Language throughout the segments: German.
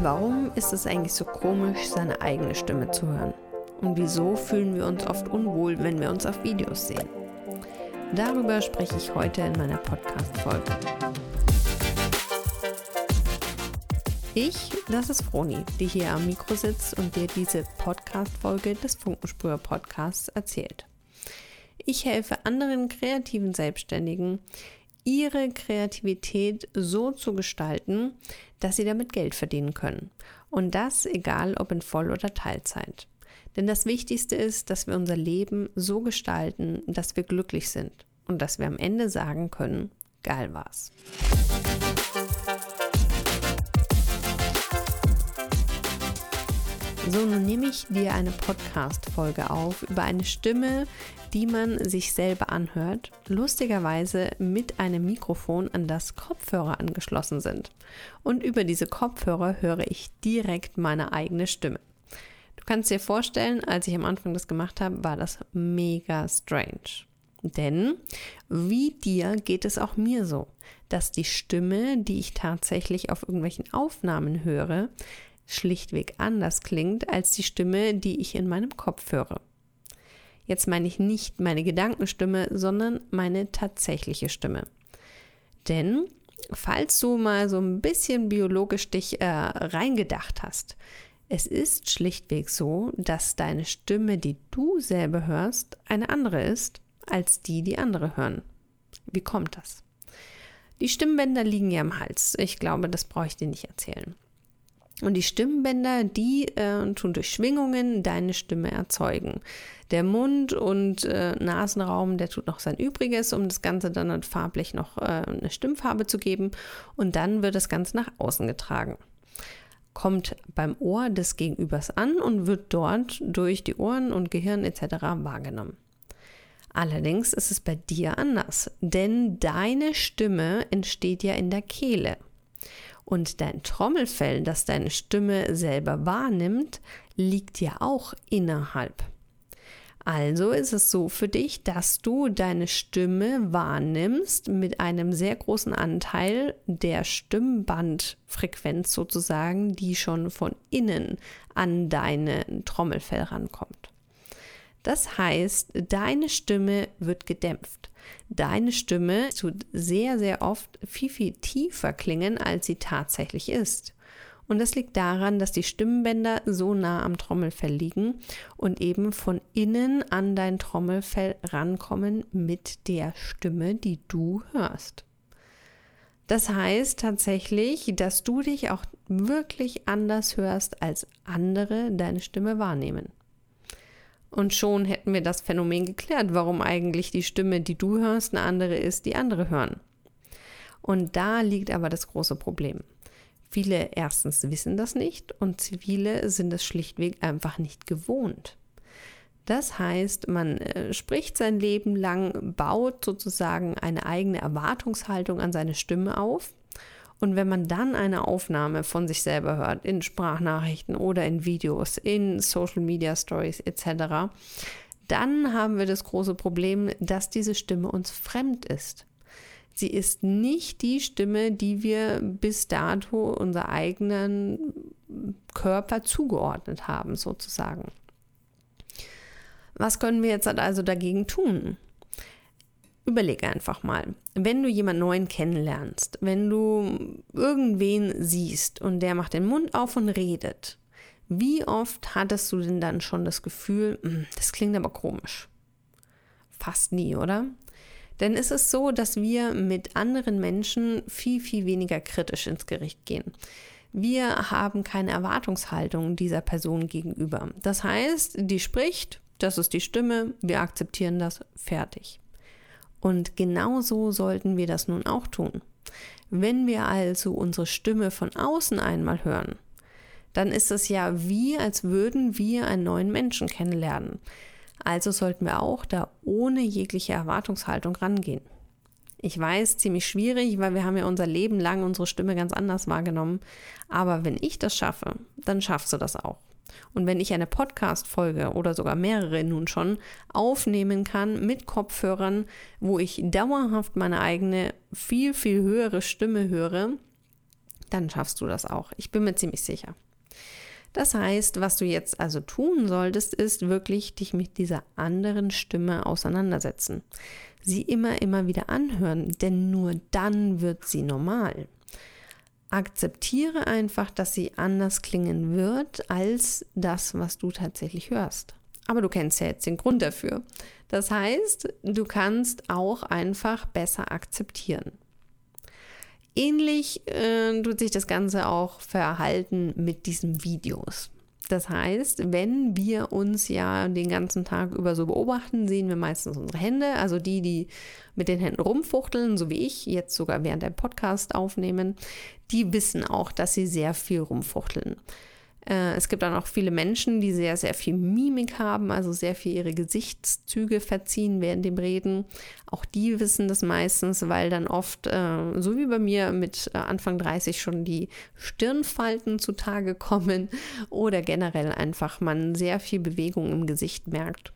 Warum ist es eigentlich so komisch, seine eigene Stimme zu hören? Und wieso fühlen wir uns oft unwohl, wenn wir uns auf Videos sehen? Darüber spreche ich heute in meiner Podcast-Folge. Ich, das ist Froni, die hier am Mikro sitzt und dir diese Podcast-Folge des Funkensprüher-Podcasts erzählt. Ich helfe anderen kreativen Selbstständigen, ihre Kreativität so zu gestalten, dass sie damit Geld verdienen können. Und das egal ob in Voll- oder Teilzeit. Denn das Wichtigste ist, dass wir unser Leben so gestalten, dass wir glücklich sind und dass wir am Ende sagen können, geil war's. So, nun nehme ich dir eine Podcast-Folge auf über eine Stimme, die man sich selber anhört, lustigerweise mit einem Mikrofon, an das Kopfhörer angeschlossen sind. Und über diese Kopfhörer höre ich direkt meine eigene Stimme. Du kannst dir vorstellen, als ich am Anfang das gemacht habe, war das mega strange. Denn wie dir geht es auch mir so, dass die Stimme, die ich tatsächlich auf irgendwelchen Aufnahmen höre, schlichtweg anders klingt als die Stimme, die ich in meinem Kopf höre. Jetzt meine ich nicht meine Gedankenstimme, sondern meine tatsächliche Stimme. Denn falls du mal so ein bisschen biologisch dich äh, reingedacht hast, es ist schlichtweg so, dass deine Stimme, die du selber hörst, eine andere ist als die, die andere hören. Wie kommt das? Die Stimmbänder liegen ja im Hals. Ich glaube, das brauche ich dir nicht erzählen. Und die Stimmbänder, die äh, tun durch Schwingungen deine Stimme erzeugen. Der Mund und äh, Nasenraum, der tut noch sein Übriges, um das Ganze dann farblich noch äh, eine Stimmfarbe zu geben. Und dann wird das Ganze nach außen getragen. Kommt beim Ohr des Gegenübers an und wird dort durch die Ohren und Gehirn etc. wahrgenommen. Allerdings ist es bei dir anders, denn deine Stimme entsteht ja in der Kehle. Und dein Trommelfell, das deine Stimme selber wahrnimmt, liegt ja auch innerhalb. Also ist es so für dich, dass du deine Stimme wahrnimmst mit einem sehr großen Anteil der Stimmbandfrequenz sozusagen, die schon von innen an deine Trommelfell rankommt. Das heißt, deine Stimme wird gedämpft. Deine Stimme tut sehr, sehr oft viel, viel tiefer klingen, als sie tatsächlich ist. Und das liegt daran, dass die Stimmbänder so nah am Trommelfell liegen und eben von innen an dein Trommelfell rankommen mit der Stimme, die du hörst. Das heißt tatsächlich, dass du dich auch wirklich anders hörst, als andere deine Stimme wahrnehmen. Und schon hätten wir das Phänomen geklärt, warum eigentlich die Stimme, die du hörst, eine andere ist, die andere hören. Und da liegt aber das große Problem. Viele erstens wissen das nicht und viele sind es schlichtweg einfach nicht gewohnt. Das heißt, man äh, spricht sein Leben lang, baut sozusagen eine eigene Erwartungshaltung an seine Stimme auf und wenn man dann eine Aufnahme von sich selber hört, in Sprachnachrichten oder in Videos, in Social Media Stories etc., dann haben wir das große Problem, dass diese Stimme uns fremd ist. Sie ist nicht die Stimme, die wir bis dato unser eigenen Körper zugeordnet haben, sozusagen. Was können wir jetzt also dagegen tun? Überlege einfach mal, wenn du jemanden neuen kennenlernst, wenn du irgendwen siehst und der macht den Mund auf und redet, wie oft hattest du denn dann schon das Gefühl, hm, das klingt aber komisch? Fast nie, oder? Denn es ist so, dass wir mit anderen Menschen viel, viel weniger kritisch ins Gericht gehen. Wir haben keine Erwartungshaltung dieser Person gegenüber. Das heißt, die spricht, das ist die Stimme, wir akzeptieren das, fertig. Und genauso sollten wir das nun auch tun. Wenn wir also unsere Stimme von außen einmal hören, dann ist es ja wie, als würden wir einen neuen Menschen kennenlernen. Also sollten wir auch da ohne jegliche Erwartungshaltung rangehen. Ich weiß, ziemlich schwierig, weil wir haben ja unser Leben lang unsere Stimme ganz anders wahrgenommen. Aber wenn ich das schaffe, dann schaffst du das auch. Und wenn ich eine Podcast-Folge oder sogar mehrere nun schon aufnehmen kann mit Kopfhörern, wo ich dauerhaft meine eigene viel, viel höhere Stimme höre, dann schaffst du das auch. Ich bin mir ziemlich sicher. Das heißt, was du jetzt also tun solltest, ist wirklich dich mit dieser anderen Stimme auseinandersetzen. Sie immer, immer wieder anhören, denn nur dann wird sie normal. Akzeptiere einfach, dass sie anders klingen wird als das, was du tatsächlich hörst. Aber du kennst ja jetzt den Grund dafür. Das heißt, du kannst auch einfach besser akzeptieren. Ähnlich äh, tut sich das Ganze auch verhalten mit diesen Videos. Das heißt, wenn wir uns ja den ganzen Tag über so beobachten, sehen wir meistens unsere Hände, also die, die mit den Händen rumfuchteln, so wie ich jetzt sogar während der Podcast aufnehmen, die wissen auch, dass sie sehr viel rumfuchteln. Äh, es gibt dann auch viele Menschen, die sehr, sehr viel Mimik haben, also sehr viel ihre Gesichtszüge verziehen während dem Reden. Auch die wissen das meistens, weil dann oft, äh, so wie bei mir mit äh, Anfang 30 schon die Stirnfalten zutage kommen oder generell einfach man sehr viel Bewegung im Gesicht merkt.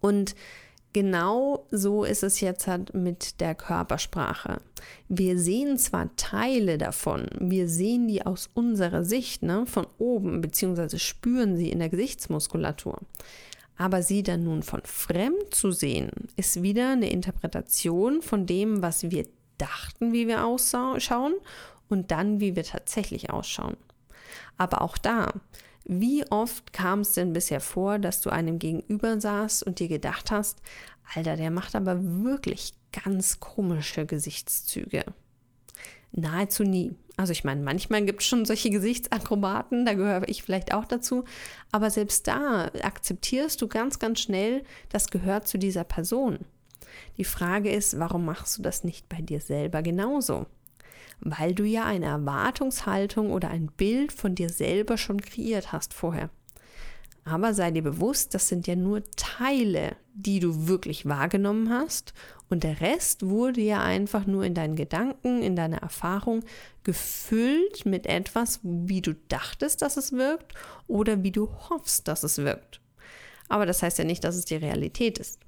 Und Genau so ist es jetzt halt mit der Körpersprache. Wir sehen zwar Teile davon, wir sehen die aus unserer Sicht ne, von oben, beziehungsweise spüren sie in der Gesichtsmuskulatur. Aber sie dann nun von fremd zu sehen, ist wieder eine Interpretation von dem, was wir dachten, wie wir ausschauen und dann, wie wir tatsächlich ausschauen. Aber auch da, wie oft kam es denn bisher vor, dass du einem gegenüber saßt und dir gedacht hast, Alter, der macht aber wirklich ganz komische Gesichtszüge. Nahezu nie. Also ich meine, manchmal gibt es schon solche Gesichtsakrobaten, da gehöre ich vielleicht auch dazu, aber selbst da akzeptierst du ganz, ganz schnell, das gehört zu dieser Person. Die Frage ist, warum machst du das nicht bei dir selber genauso? Weil du ja eine Erwartungshaltung oder ein Bild von dir selber schon kreiert hast vorher. Aber sei dir bewusst, das sind ja nur Teile, die du wirklich wahrgenommen hast und der Rest wurde ja einfach nur in deinen Gedanken, in deiner Erfahrung gefüllt mit etwas, wie du dachtest, dass es wirkt oder wie du hoffst, dass es wirkt. Aber das heißt ja nicht, dass es die Realität ist.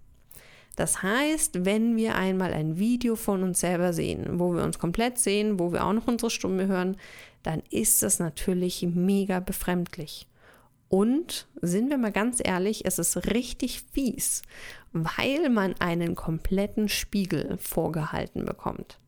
Das heißt, wenn wir einmal ein Video von uns selber sehen, wo wir uns komplett sehen, wo wir auch noch unsere Stimme hören, dann ist das natürlich mega befremdlich. Und sind wir mal ganz ehrlich, es ist richtig fies, weil man einen kompletten Spiegel vorgehalten bekommt.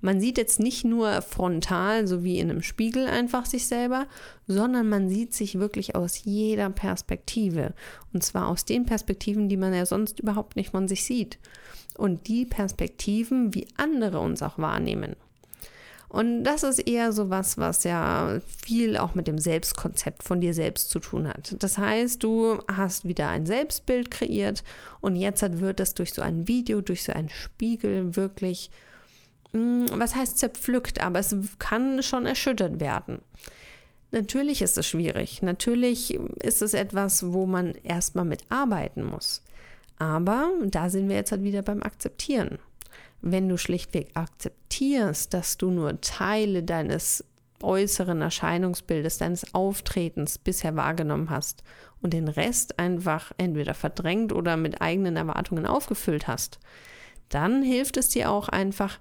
Man sieht jetzt nicht nur frontal, so wie in einem Spiegel einfach sich selber, sondern man sieht sich wirklich aus jeder Perspektive. Und zwar aus den Perspektiven, die man ja sonst überhaupt nicht von sich sieht. Und die Perspektiven, wie andere uns auch wahrnehmen. Und das ist eher so was, was ja viel auch mit dem Selbstkonzept von dir selbst zu tun hat. Das heißt, du hast wieder ein Selbstbild kreiert und jetzt wird es durch so ein Video, durch so einen Spiegel wirklich was heißt zerpflückt, aber es kann schon erschüttert werden. Natürlich ist es schwierig. Natürlich ist es etwas, wo man erstmal mit arbeiten muss. Aber da sind wir jetzt halt wieder beim Akzeptieren. Wenn du schlichtweg akzeptierst, dass du nur Teile deines äußeren Erscheinungsbildes, deines Auftretens bisher wahrgenommen hast und den Rest einfach entweder verdrängt oder mit eigenen Erwartungen aufgefüllt hast, dann hilft es dir auch einfach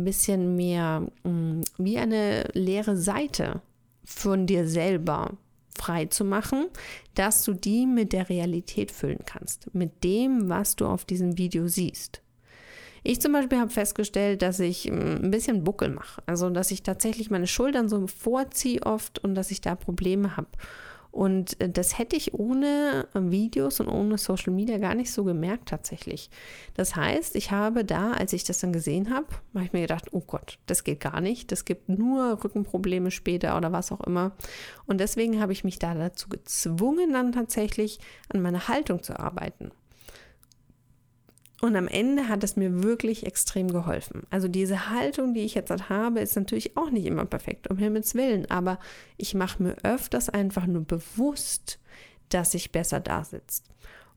ein bisschen mehr mh, mm, wie eine leere Seite von dir selber frei zu machen, dass du die mit der Realität füllen kannst, mit dem, was du auf diesem Video siehst. Ich zum Beispiel habe festgestellt, dass ich mm, ein bisschen Buckel mache, also dass ich tatsächlich meine Schultern so vorziehe oft und dass ich da Probleme habe. Und äh, das hätte ich ohne Videos und ohne Social Media gar nicht so gemerkt tatsächlich. Das heißt, ich habe da, als ich das dann gesehen habe, habe ich mir gedacht, oh Gott, das geht gar nicht. Das gibt nur Rückenprobleme später oder was auch immer. Und deswegen habe ich mich da dazu gezwungen, dann tatsächlich an meiner Haltung zu arbeiten. Und am Ende hat es mir wirklich extrem geholfen. Also diese Haltung, die ich jetzt halt habe, ist natürlich auch nicht immer perfekt, um Himmels Willen. Aber ich mache mir öfters einfach nur bewusst, dass ich besser da sitze.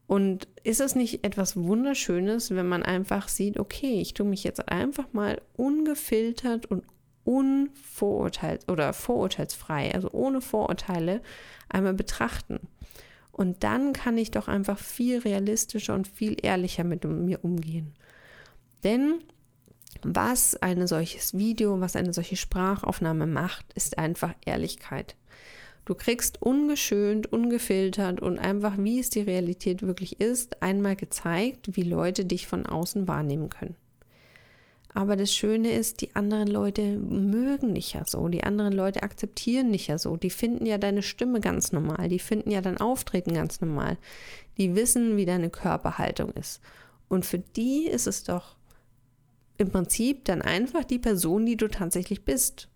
Und ist es nicht etwas Wunderschönes, wenn man einfach sieht, okay, ich tue mich jetzt einfach mal ungefiltert und unvorurteilt oder vorurteilsfrei, also ohne Vorurteile, einmal betrachten. Und dann kann ich doch einfach viel realistischer und viel ehrlicher mit mir umgehen. Denn Was ein solches Video, was eine solche Sprachaufnahme macht, ist einfach Ehrlichkeit. Du kriegst ungeschönt, ungefiltert und einfach, wie es die Realität wirklich ist, einmal gezeigt, wie Leute dich von außen wahrnehmen können. Aber das Schöne ist, die anderen Leute mögen dich ja so, die anderen Leute akzeptieren dich ja so, die finden ja deine Stimme ganz normal, die finden ja dein Auftreten ganz normal, die wissen, wie deine Körperhaltung ist. Und für die ist es doch im Prinzip dann einfach die Person, die du tatsächlich bist.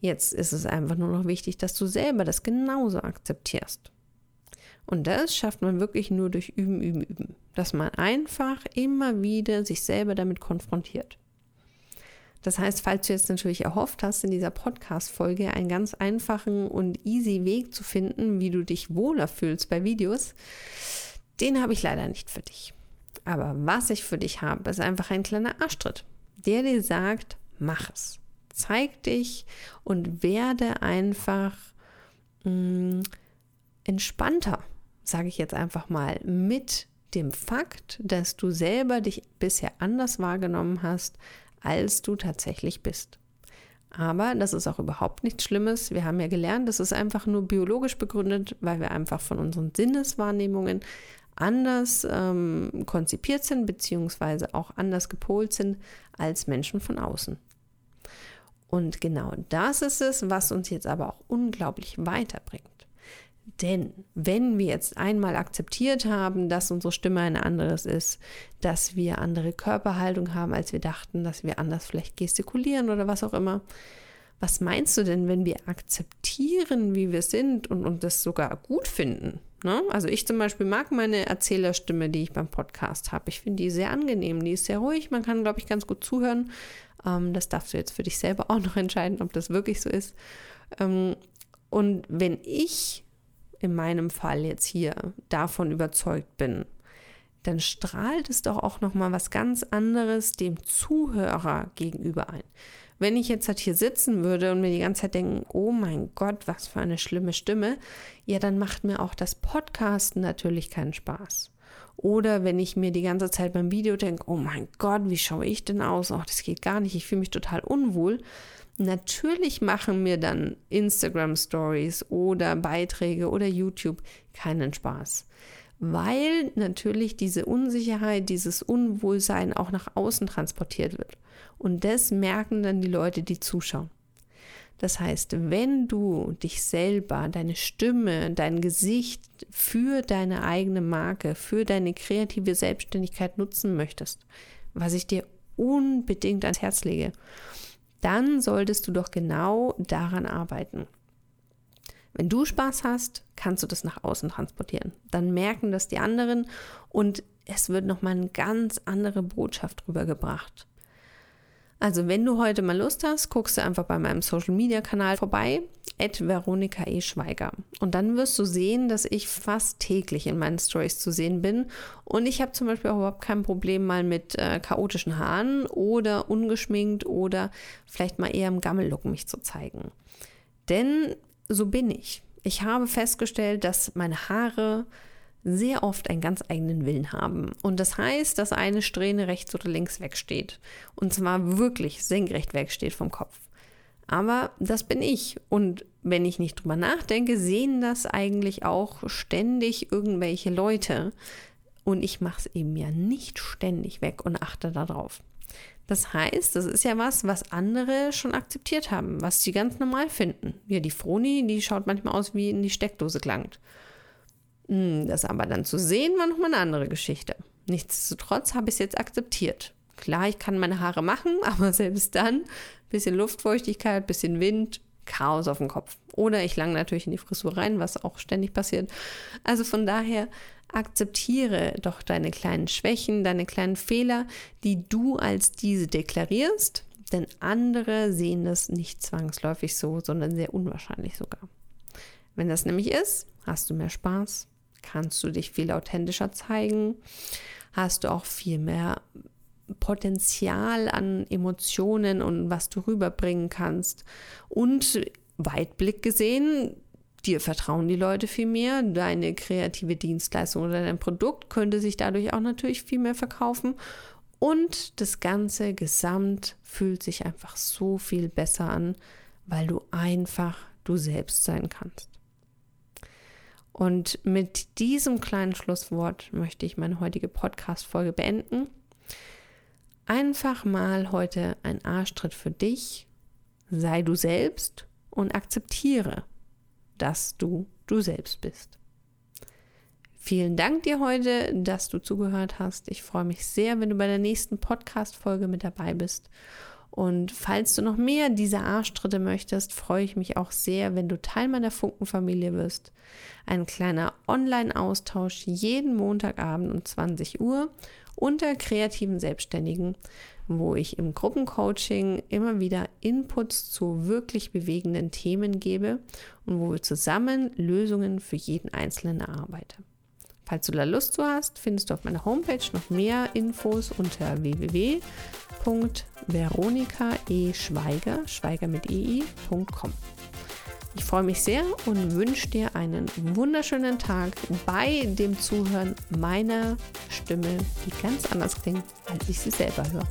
Jetzt ist es einfach nur noch wichtig, dass du selber das genauso akzeptierst. Und das schafft man wirklich nur durch Üben, Üben, Üben. Dass man einfach immer wieder sich selber damit konfrontiert. Das heißt, falls du jetzt natürlich erhofft hast, in dieser Podcast-Folge einen ganz einfachen und easy Weg zu finden, wie du dich wohler fühlst bei Videos, den habe ich leider nicht für dich. Aber was ich für dich habe, ist einfach ein kleiner Arschtritt, der dir sagt, mach es zeig dich und werde einfach mh, mm, entspannter, sage ich jetzt einfach mal, mit dem Fakt, dass du selber dich bisher anders wahrgenommen hast, als du tatsächlich bist. Aber das ist auch überhaupt nichts Schlimmes. Wir haben ja gelernt, das ist einfach nur biologisch begründet, weil wir einfach von unseren Sinneswahrnehmungen anders ähm, konzipiert sind, beziehungsweise auch anders gepolt sind als Menschen von außen. Und genau das ist es, was uns jetzt aber auch unglaublich weiterbringt. Denn wenn wir jetzt einmal akzeptiert haben, dass unsere Stimme eine anderes ist, dass wir andere Körperhaltung haben, als wir dachten, dass wir anders vielleicht gestikulieren oder was auch immer, was meinst du denn, wenn wir akzeptieren, wie wir sind und, und das sogar gut finden? Ne? Also ich zum Beispiel mag meine Erzählerstimme, die ich beim Podcast habe. Ich finde die sehr angenehm, die ist sehr ruhig, man kann, glaube ich, ganz gut zuhören. Ähm, das darfst du jetzt für dich selber auch noch entscheiden, ob das wirklich so ist. Ähm, und wenn ich in meinem Fall jetzt hier davon überzeugt bin, dann strahlt es doch auch noch mal was ganz anderes dem Zuhörer gegenüber ein. Wenn ich jetzt halt hier sitzen würde und mir die ganze Zeit denken, oh mein Gott, was für eine schlimme Stimme, ja, dann macht mir auch das Podcasten natürlich keinen Spaß. Oder wenn ich mir die ganze Zeit beim Video denke, oh mein Gott, wie schaue ich denn aus? Oh, das geht gar nicht, ich fühle mich total unwohl. Natürlich machen mir dann Instagram Stories oder Beiträge oder YouTube keinen Spaß, weil natürlich diese Unsicherheit, dieses Unwohlsein auch nach außen transportiert wird. Und das merken dann die Leute, die zuschauen. Das heißt, wenn du dich selber, deine Stimme, dein Gesicht für deine eigene Marke, für deine kreative Selbstständigkeit nutzen möchtest, was ich dir unbedingt ans Herz lege, dann solltest du doch genau daran arbeiten. Wenn du Spaß hast, kannst du das nach außen transportieren. Dann merken das die anderen und es wird nochmal eine ganz andere Botschaft rübergebracht. Also wenn du heute mal Lust hast, guckst du einfach bei meinem Social Media Kanal vorbei, Veronika E. Schweiger. Und dann wirst du sehen, dass ich fast täglich in meinen Stories zu sehen bin. Und ich habe zum Beispiel auch überhaupt kein Problem mal mit äh, chaotischen Haaren oder ungeschminkt oder vielleicht mal eher im Gammellook mich zu zeigen. Denn so bin ich. Ich habe festgestellt, dass meine Haare sehr oft einen ganz eigenen Willen haben. Und das heißt, dass eine Strähne rechts oder links wegsteht. Und zwar wirklich senkrecht wegsteht vom Kopf. Aber das bin ich. Und wenn ich nicht drüber nachdenke, sehen das eigentlich auch ständig irgendwelche Leute. Und ich mache es eben ja nicht ständig weg und achte darauf. Das heißt, das ist ja was, was andere schon akzeptiert haben, was sie ganz normal finden. Ja, die Froni, die schaut manchmal aus wie in die Steckdose gelangt. Hm, das aber dann zu sehen, war nochmal eine andere Geschichte. Nichtsdestotrotz habe ich es jetzt akzeptiert. Klar, ich kann meine Haare machen, aber selbst dann bisschen Luftfeuchtigkeit, bisschen Wind, Chaos auf dem Kopf. Oder ich lang natürlich in die Frisur rein, was auch ständig passiert. Also von daher akzeptiere doch deine kleinen Schwächen, deine kleinen Fehler, die du als diese deklarierst, denn andere sehen das nicht zwangsläufig so, sondern sehr unwahrscheinlich sogar. Wenn das nämlich ist, hast du mehr Spaß, kannst du dich viel authentischer zeigen, hast du auch viel mehr Potenzial an Emotionen und was du rüberbringen kannst. Und Weitblick gesehen, dir vertrauen die Leute viel mehr, deine kreative Dienstleistung oder dein Produkt könnte sich dadurch auch natürlich viel mehr verkaufen. Und das Ganze gesamt fühlt sich einfach so viel besser an, weil du einfach du selbst sein kannst. Und mit diesem kleinen Schlusswort möchte ich meine heutige Podcast-Folge beenden. Einfach mal heute ein Arschtritt für dich. Sei du selbst und akzeptiere, dass du du selbst bist. Vielen Dank dir heute, dass du zugehört hast. Ich freue mich sehr, wenn du bei der nächsten Podcast-Folge mit dabei bist. Und falls du noch mehr dieser Arschtritte möchtest, freue ich mich auch sehr, wenn du Teil meiner Funkenfamilie wirst. Ein kleiner Online-Austausch jeden Montagabend um 20 Uhr unter kreativen Selbstständigen, wo ich im Gruppencoaching immer wieder Inputs zu wirklich bewegenden Themen gebe und wo wir zusammen Lösungen für jeden Einzelnen erarbeiten. Falls du da Lust zu hast, findest du auf meiner Homepage noch mehr Infos unter www.veronikaeschweiger, schweiger mit ei.com. Ich freue mich sehr und wünsche dir einen wunderschönen Tag bei dem Zuhören meiner Stimme, die ganz anders klingt, als ich sie selber höre.